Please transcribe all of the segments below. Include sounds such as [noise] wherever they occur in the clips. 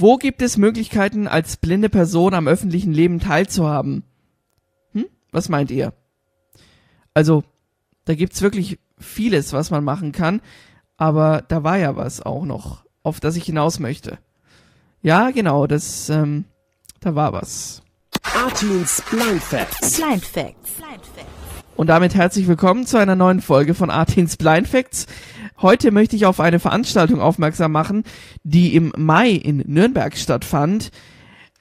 Wo gibt es Möglichkeiten, als blinde Person am öffentlichen Leben teilzuhaben? Hm? Was meint ihr? Also, da gibt's wirklich vieles, was man machen kann, aber da war ja was auch noch, auf das ich hinaus möchte. Ja, genau, das, ähm, da war was. Artins Blind Facts. Blind Facts. Und damit herzlich willkommen zu einer neuen Folge von Artins Blind Facts. Heute möchte ich auf eine Veranstaltung aufmerksam machen, die im Mai in Nürnberg stattfand.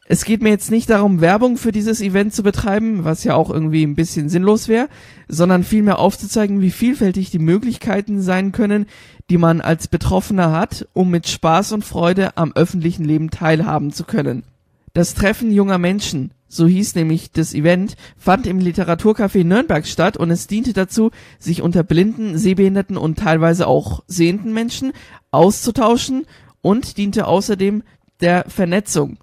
Es geht mir jetzt nicht darum, Werbung für dieses Event zu betreiben, was ja auch irgendwie ein bisschen sinnlos wäre, sondern vielmehr aufzuzeigen, wie vielfältig die Möglichkeiten sein können, die man als Betroffener hat, um mit Spaß und Freude am öffentlichen Leben teilhaben zu können. Das Treffen junger Menschen, so hieß nämlich das Event, fand im Literaturcafé Nürnberg statt und es diente dazu, sich unter blinden, sehbehinderten und teilweise auch sehenden Menschen auszutauschen und diente außerdem der Vernetzung.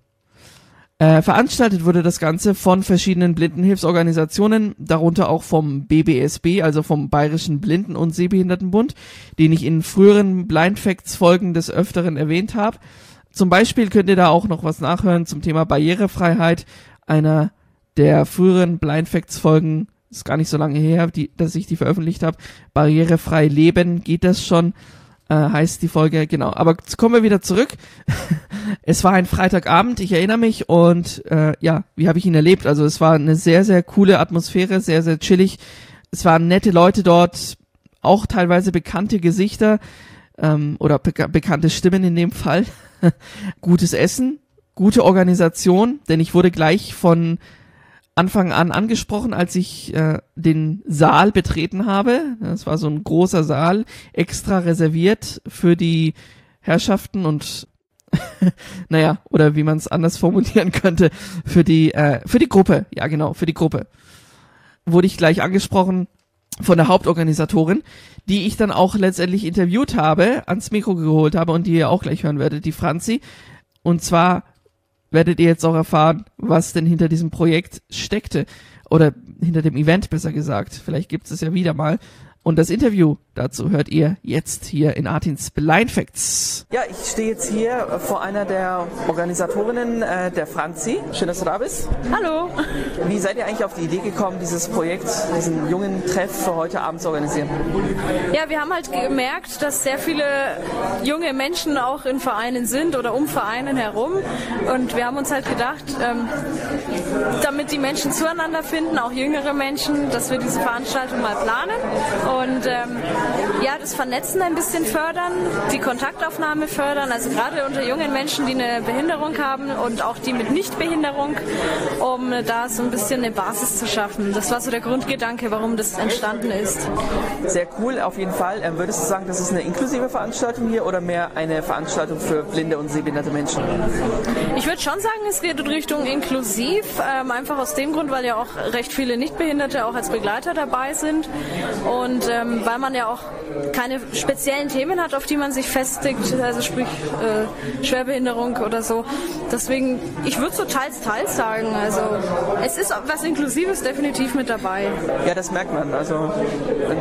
Äh, veranstaltet wurde das Ganze von verschiedenen Blindenhilfsorganisationen, darunter auch vom BBSB, also vom Bayerischen Blinden- und Sehbehindertenbund, den ich in früheren Blind Facts Folgen des Öfteren erwähnt habe. Zum Beispiel könnt ihr da auch noch was nachhören zum Thema Barrierefreiheit, einer der früheren Blind Facts Folgen, ist gar nicht so lange her, die, dass ich die veröffentlicht habe. Barrierefrei leben, geht das schon? Äh, heißt die Folge, genau. Aber kommen wir wieder zurück. [laughs] es war ein Freitagabend, ich erinnere mich, und äh, ja, wie habe ich ihn erlebt? Also es war eine sehr, sehr coole Atmosphäre, sehr, sehr chillig. Es waren nette Leute dort, auch teilweise bekannte Gesichter ähm, oder be bekannte Stimmen in dem Fall. [laughs] [laughs] Gutes Essen, gute Organisation, denn ich wurde gleich von Anfang an angesprochen, als ich äh, den Saal betreten habe. Das war so ein großer Saal, extra reserviert für die Herrschaften und [laughs] naja, oder wie man es anders formulieren könnte, für die, äh, für die Gruppe, ja genau, für die Gruppe. Wurde ich gleich angesprochen von der Hauptorganisatorin, die ich dann auch letztendlich interviewt habe, ans Mikro geholt habe und die ihr auch gleich hören werdet, die Franzi. Und zwar werdet ihr jetzt auch erfahren, was denn hinter diesem Projekt steckte. Oder hinter dem Event besser gesagt. Vielleicht gibt es ja wieder mal. Und das Interview dazu hört ihr jetzt hier in Artins Blind Facts. Ja, ich stehe jetzt hier vor einer der Organisatorinnen, äh, der Franzi. Schön, dass du da bist. Hallo. Wie seid ihr eigentlich auf die Idee gekommen, dieses Projekt, diesen jungen Treff für heute Abend zu organisieren? Ja, wir haben halt gemerkt, dass sehr viele junge Menschen auch in Vereinen sind oder um Vereinen herum. Und wir haben uns halt gedacht, ähm, damit die Menschen zueinander finden, auch jüngere Menschen, dass wir diese Veranstaltung mal planen und ähm, ja, das Vernetzen ein bisschen fördern, die Kontaktaufnahme fördern, also gerade unter jungen Menschen, die eine Behinderung haben und auch die mit Nichtbehinderung, um da so ein bisschen eine Basis zu schaffen. Das war so der Grundgedanke, warum das entstanden ist. Sehr cool, auf jeden Fall. Ähm, würdest du sagen, das ist eine inklusive Veranstaltung hier oder mehr eine Veranstaltung für blinde und sehbehinderte Menschen? Ich würde schon sagen, es geht in Richtung inklusiv, ähm, einfach aus dem Grund, weil ja auch recht viele Nichtbehinderte auch als Begleiter dabei sind und ähm, weil man ja auch keine speziellen Themen hat, auf die man sich festigt, also sprich äh, Schwerbehinderung oder so. Deswegen, ich würde so teils, teils sagen. Also es ist was Inklusives definitiv mit dabei. Ja, das merkt man. Also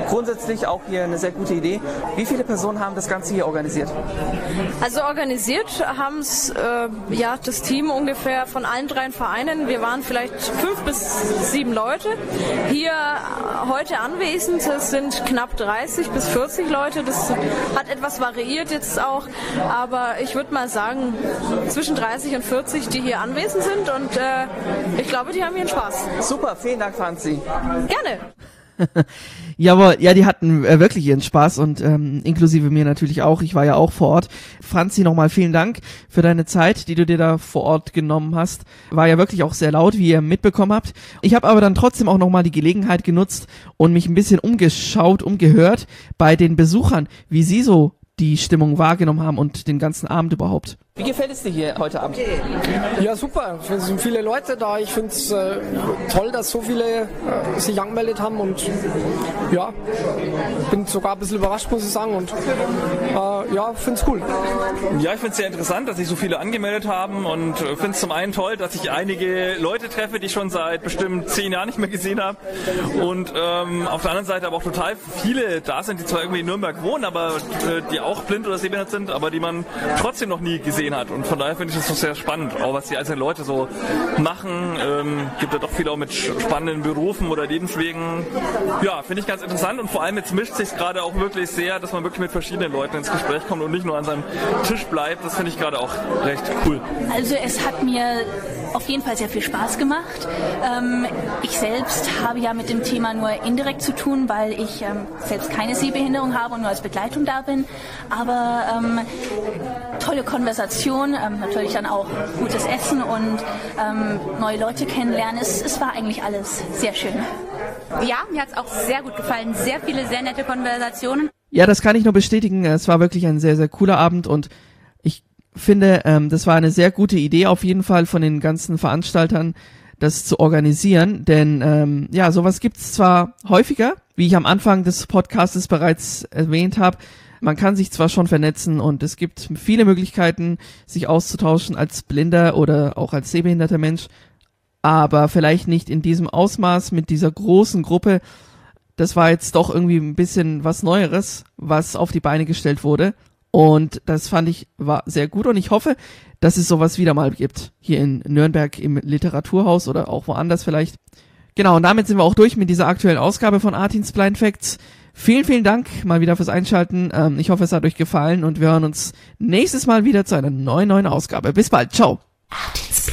grundsätzlich auch hier eine sehr gute Idee. Wie viele Personen haben das Ganze hier organisiert? Also organisiert haben es äh, ja das Team ungefähr von allen drei Vereinen. Wir waren vielleicht fünf bis sieben Leute. Hier heute anwesend sind knapp 30 bis 40 Leute. Das hat etwas variiert jetzt auch, aber ich würde mal sagen zwischen 30 und 40, die hier anwesend sind und äh, ich glaube, die haben ihren Spaß. Super, vielen Dank, Franzi. Gerne. [laughs] Jawohl, ja, die hatten äh, wirklich ihren Spaß und ähm, inklusive mir natürlich auch. Ich war ja auch vor Ort. Franzi, nochmal vielen Dank für deine Zeit, die du dir da vor Ort genommen hast. War ja wirklich auch sehr laut, wie ihr mitbekommen habt. Ich habe aber dann trotzdem auch nochmal die Gelegenheit genutzt und mich ein bisschen umgeschaut, umgehört bei den Besuchern, wie sie so die Stimmung wahrgenommen haben und den ganzen Abend überhaupt. Wie gefällt es dir hier heute Abend? Ja, super. Es sind viele Leute da. Ich finde es äh, toll, dass so viele äh, sich angemeldet haben und ja, bin sogar ein bisschen überrascht, muss ich sagen. Und äh, ja, finde es cool. Ja, ich finde es sehr interessant, dass sich so viele angemeldet haben und äh, finde es zum einen toll, dass ich einige Leute treffe, die ich schon seit bestimmt zehn Jahren nicht mehr gesehen habe. Und ähm, auf der anderen Seite aber auch total viele da sind, die zwar irgendwie in Nürnberg wohnen, aber äh, die auch blind oder sehbehindert sind, aber die man trotzdem noch nie gesehen gesehen hat. Und von daher finde ich das doch sehr spannend, auch was die einzelnen Leute so machen. Ähm, gibt ja doch viele auch mit spannenden Berufen oder Lebenswegen. Ja, finde ich ganz interessant und vor allem jetzt mischt sich gerade auch wirklich sehr, dass man wirklich mit verschiedenen Leuten ins Gespräch kommt und nicht nur an seinem Tisch bleibt. Das finde ich gerade auch recht cool. Also es hat mir auf jeden Fall sehr viel Spaß gemacht. Ähm, ich selbst habe ja mit dem Thema nur indirekt zu tun, weil ich ähm, selbst keine Sehbehinderung habe und nur als Begleitung da bin. Aber ähm, tolle Konversation, ähm, natürlich dann auch gutes Essen und ähm, neue Leute kennenlernen. Es, es war eigentlich alles sehr schön. Ja, mir hat es auch sehr gut gefallen. Sehr viele sehr nette Konversationen. Ja, das kann ich nur bestätigen. Es war wirklich ein sehr, sehr cooler Abend und finde, ähm, das war eine sehr gute Idee auf jeden Fall von den ganzen Veranstaltern, das zu organisieren. Denn ähm, ja, sowas gibt's zwar häufiger, wie ich am Anfang des Podcastes bereits erwähnt habe. Man kann sich zwar schon vernetzen und es gibt viele Möglichkeiten, sich auszutauschen als blinder oder auch als sehbehinderter Mensch, aber vielleicht nicht in diesem Ausmaß mit dieser großen Gruppe. Das war jetzt doch irgendwie ein bisschen was Neueres, was auf die Beine gestellt wurde. Und das fand ich war sehr gut und ich hoffe, dass es sowas wieder mal gibt. Hier in Nürnberg im Literaturhaus oder auch woanders vielleicht. Genau, und damit sind wir auch durch mit dieser aktuellen Ausgabe von Artins Blind Facts. Vielen, vielen Dank mal wieder fürs Einschalten. Ähm, ich hoffe, es hat euch gefallen und wir hören uns nächstes Mal wieder zu einer neuen, neuen Ausgabe. Bis bald. Ciao. Artins